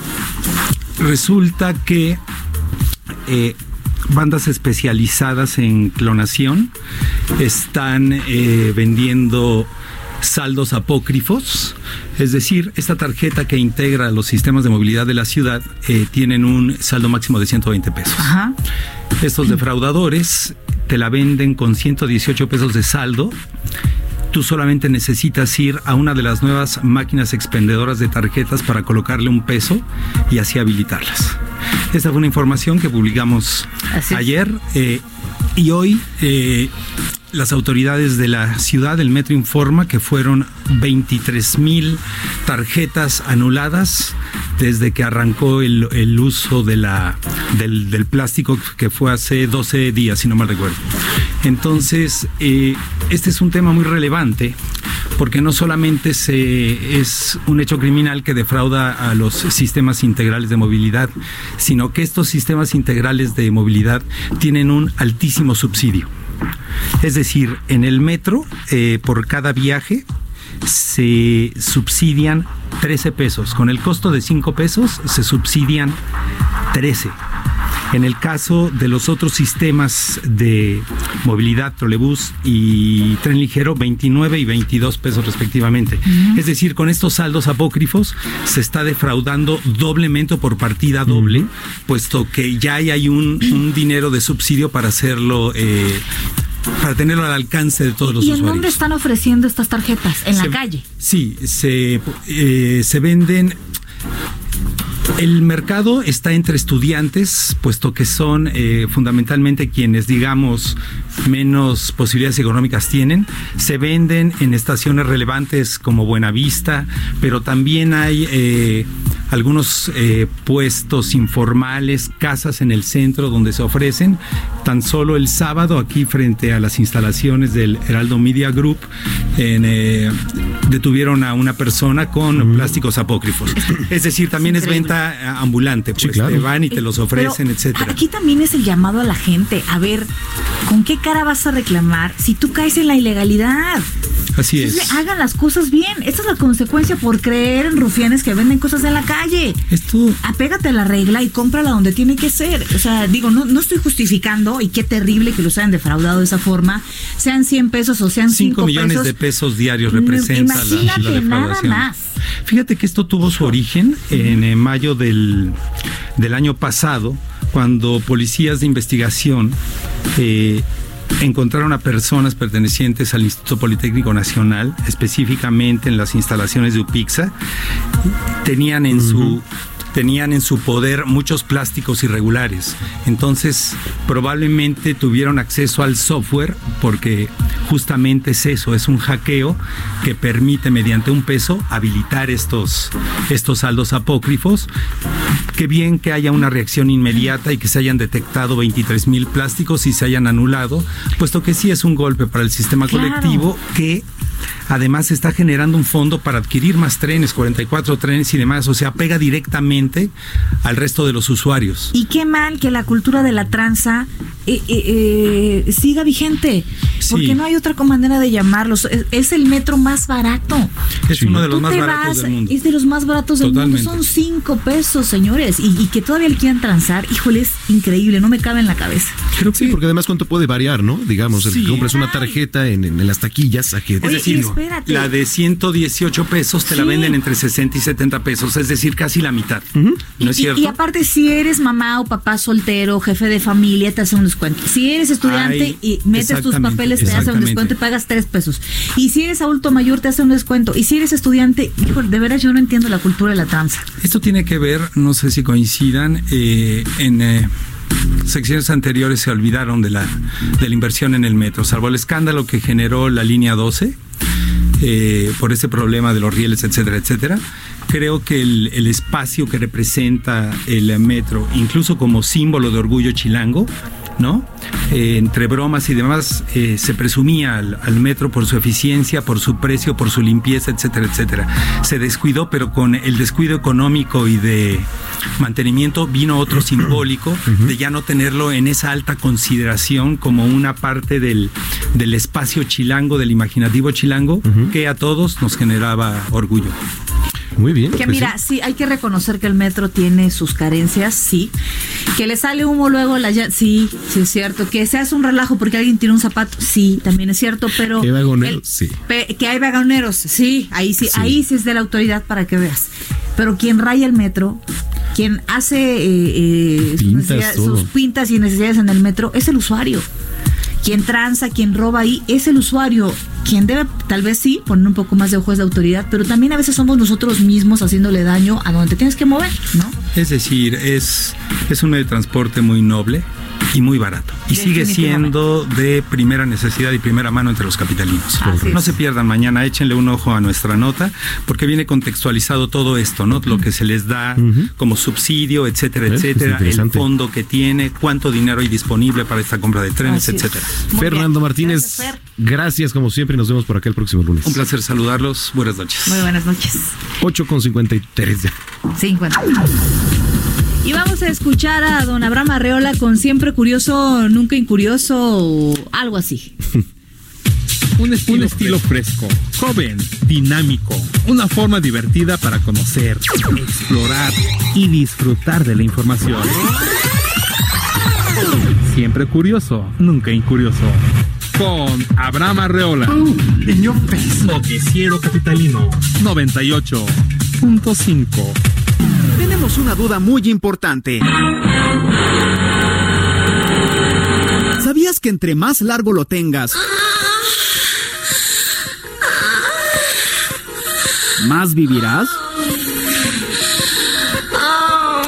resulta que eh, bandas especializadas en clonación están eh, vendiendo saldos apócrifos, es decir, esta tarjeta que integra los sistemas de movilidad de la ciudad tienen un saldo máximo de 120 pesos. Ajá. Estos defraudadores te la venden con 118 pesos de saldo. Tú solamente necesitas ir a una de las nuevas máquinas expendedoras de tarjetas para colocarle un peso y así habilitarlas. Esta fue una información que publicamos ayer eh, y hoy eh, las autoridades de la ciudad, del metro informa que fueron 23 mil tarjetas anuladas desde que arrancó el, uso de la, del, del plástico que fue hace 12 días, si no mal recuerdo. Entonces, eh, este es un tema muy relevante porque no solamente se, es un hecho criminal que defrauda a los sistemas integrales de movilidad, sino que estos sistemas integrales de movilidad tienen un altísimo subsidio. Es decir, en el metro, eh, por cada viaje, se subsidian 13 pesos. Con el costo de 5 pesos, se subsidian 13. En el caso de los otros sistemas de movilidad, trolebús y tren ligero, 29 y 22 pesos respectivamente. Es decir, con estos saldos apócrifos se está defraudando doblemente o por partida doble, puesto que ya hay, un, un dinero de subsidio para hacerlo, eh, para tenerlo al alcance de todos los ¿Y en usuarios. dónde están ofreciendo estas tarjetas? En la calle. Sí, se, eh, se venden. El mercado está entre estudiantes, puesto que son eh, fundamentalmente quienes, digamos, menos posibilidades económicas tienen. Se venden en estaciones relevantes como Buenavista, pero también hay eh, algunos eh, puestos informales, casas en el centro donde se ofrecen. Tan solo el sábado, aquí frente a las instalaciones del Heraldo Media Group, en, eh, detuvieron a una persona con plásticos apócrifos. Es decir, también es venta eh, ambulante, pues claro. te van y te los ofrecen, Pero etcétera. Aquí también es el llamado a la gente. A ver, ¿con qué cara vas a reclamar si tú caes en la ilegalidad? Así es. hagan las cosas bien. Esta es la consecuencia por creer en rufianes que venden cosas en la calle. Esto. Apégate a la regla y cómprala donde tiene que ser. O sea, digo, no, no estoy justificando y qué terrible que los hayan defraudado de esa forma. Sean 100 pesos o sean 5 5 millones pesos. de pesos diarios No, representa la- la, nada defraudación. más. Fíjate que esto tuvo su origen en eh, mayo del, del año pasado, cuando policías de investigación eh, encontraron a personas pertenecientes al Instituto Politécnico Nacional, específicamente en las instalaciones de UPIXA, tenían en su tenían en su poder muchos plásticos irregulares. Entonces, probablemente tuvieron acceso al software porque justamente es eso, es un hackeo que permite mediante un peso habilitar estos estos saldos apócrifos. Qué bien que haya una reacción inmediata y que se hayan detectado 23 mil plásticos y se hayan anulado, puesto que sí es un golpe para el sistema Claro. colectivo que además está generando un fondo para adquirir más trenes, 44 trenes y demás, o sea, pega directamente al resto de los usuarios. Y qué mal que la cultura de la tranza eh, eh, eh, siga vigente. Porque Sí. no hay otra manera de llamarlos. Es, es el metro más barato. Es uno de los Tú más baratos vas, del mundo. Es de los más baratos del Totalmente. mundo. Son cinco pesos, señores. Y, y que todavía le quieran transar. Híjole, es increíble. No me cabe en la cabeza. Creo que sí, porque además cuánto puede variar, ¿no? Digamos, el que compres una tarjeta en, en- en las taquillas a que La de 118 pesos te la venden entre 60 y 70 pesos, es decir, casi la mitad. ¿No es Y- cierto? Y, aparte, si eres mamá o papá soltero, jefe de familia, te hacen un descuento. Si eres estudiante Ay, y metes tus papeles, te hacen un descuento y pagas tres pesos. Y si eres adulto mayor, te hacen un descuento. Y si eres estudiante, híjole, de veras yo no entiendo la cultura de la tranza. Esto tiene que ver, no sé si coincidan, eh, en eh, secciones anteriores se olvidaron de la, de inversión en el metro, salvo el escándalo que generó la línea 12. eh, por ese problema de los rieles, etcétera, etcétera. Creo que el, el espacio que representa el metro, incluso como símbolo de orgullo chilango, ¿no? Eh, entre bromas y demás, eh, se presumía al, al metro por su eficiencia, por su precio, por su limpieza, etcétera, etcétera. Se descuidó, pero con el descuido económico y de mantenimiento vino otro simbólico *clears throat* de ya no tenerlo en esa alta consideración como una parte del, del espacio chilango, del imaginativo chilango, que a todos nos generaba orgullo. Muy bien. Que pues mira, sí. hay que reconocer que el metro tiene sus carencias, sí. Que le sale humo luego la llanta, sí, sí es cierto. Que se hace un relajo porque alguien tiene un zapato, sí, también es cierto, pero... Qué vagoneros, el- sí. pe- que hay vagoneros, sí, ahí sí, Sí. ahí sí es de la autoridad para que veas. Pero quien raya el metro, quien hace eh, eh, sus, Pintas, sus pintas y necesidades en el metro es el usuario. Quien tranza, quien roba ahí es el usuario. Quien debe, tal vez sí, poner un poco más de ojos de autoridad, pero también a veces somos nosotros mismos haciéndole daño a donde te tienes que mover, ¿no? Es decir, es, es un medio de transporte muy noble y muy barato. Y sigue siendo de primera necesidad y primera mano entre los capitalinos. Así No es. se pierdan mañana, échenle un ojo a nuestra nota, porque viene contextualizado todo esto, ¿no? Lo que se les da como subsidio, etcétera, Eh, pues etcétera, el fondo que tiene, cuánto dinero hay disponible para esta compra de trenes, Así etcétera. Fernando Martínez, gracias, como siempre. Nos vemos por acá el próximo lunes. Un placer saludarlos. Buenas noches. Muy buenas noches. 8 con 53 ya. 50. Y vamos a escuchar a don Abraham Arreola con siempre curioso, nunca incurioso, o algo así. *laughs* Un estilo, un estilo fresco, joven, dinámico, una forma divertida para conocer, explorar y disfrutar de la información. Siempre curioso, nunca incurioso. Con Abraham Arreola. Noticiero Capitalino 98.5. Tenemos una duda muy importante. ¿Sabías que entre más largo lo tengas, más vivirás?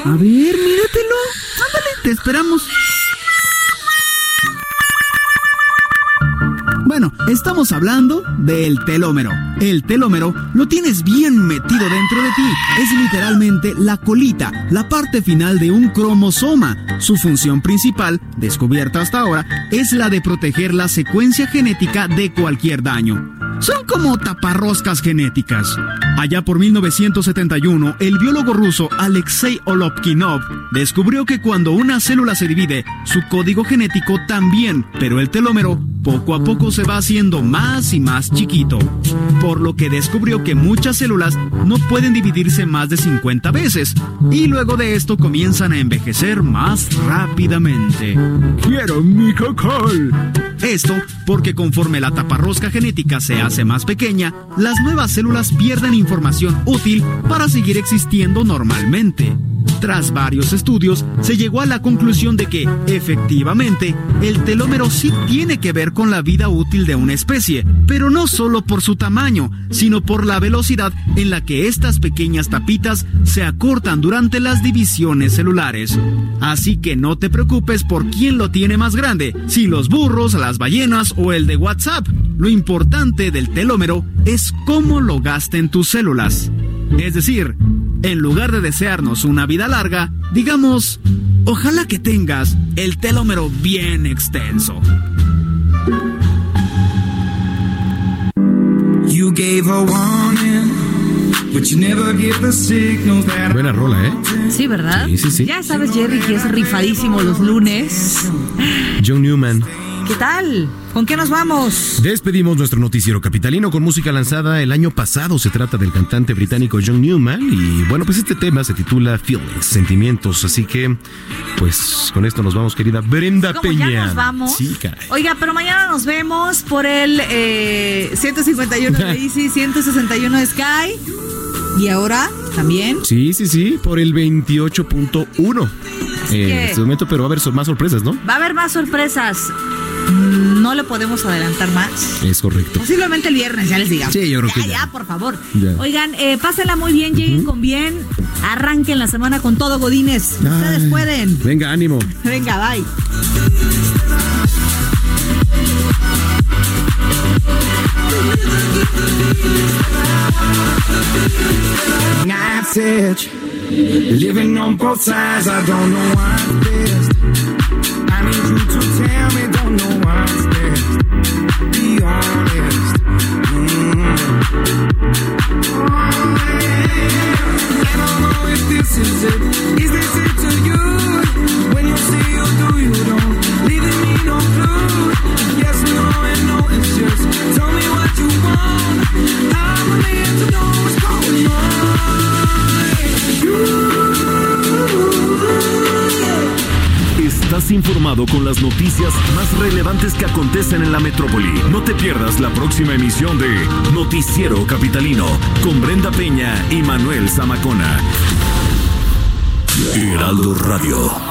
A ver, míratelo. Ándale, te esperamos. Bueno, estamos hablando del telómero. El telómero lo tienes bien metido dentro de ti. Es literalmente la colita, la parte final de un cromosoma. Su función principal, descubierta hasta ahora, es la de proteger la secuencia genética de cualquier daño. Son como taparroscas genéticas. Allá por 1971, el biólogo ruso Alexei Olopkinov descubrió que cuando una célula se divide, su código genético también, pero el telómero poco a poco se va haciendo más y más chiquito. Lo que descubrió que muchas células no pueden dividirse más de 50 veces, y luego de esto comienzan a envejecer más rápidamente. Quiero mi cacol. Esto porque conforme la taparrosca genética se hace más pequeña, las nuevas células pierden información útil para seguir existiendo normalmente. Tras varios estudios, se llegó a la conclusión de que, efectivamente, el telómero sí tiene que ver con la vida útil de una especie, pero no solo por su tamaño, sino por la velocidad en la que estas pequeñas tapitas se acortan durante las divisiones celulares. Así que no te preocupes por quién lo tiene más grande, si los burros, las ballenas o el de WhatsApp. Lo importante del telómero es cómo lo gasten tus células. Es decir, en lugar de desearnos una vida larga, digamos, ojalá que tengas el telómero bien extenso. Gave a warning, but you never give the signal that Buena rola, ¿eh? Sí, ¿verdad? Sí, sí, sí. Ya sabes, Jerry, que es rifadísimo los lunes. John Newman. ¿Qué tal? ¿Con qué nos vamos? Despedimos nuestro noticiero capitalino con música lanzada el año pasado. Se trata del cantante británico John Newman. Y bueno, pues este tema se titula Feelings, Sentimientos. Así que, pues con esto nos vamos, querida Brenda ¿Cómo Peña. ya nos vamos? Sí, caray. Oiga, pero mañana nos vemos por el eh, 151 de *laughs* Easy, 161 de Sky. Y ahora también. Sí, sí, sí, por el 28.1 que- en este momento, pero va a haber más sorpresas, ¿no? Va a haber más sorpresas. Mm, no le podemos adelantar más. Es correcto. Posiblemente el viernes, ya les digamos. Sí, yo creo ya, ya. por favor. Oigan, eh, pásenla muy bien, lleguen con bien, arranquen la semana con todo, Godines. Ustedes pueden. Venga, ánimo. *laughs* Venga, bye. Living on I don't know I need you to tell me, don't know what's relevantes que acontecen en la metrópoli. No te pierdas la próxima emisión de Noticiero Capitalino con Brenda Peña y Manuel Zamacona. Heraldo Radio.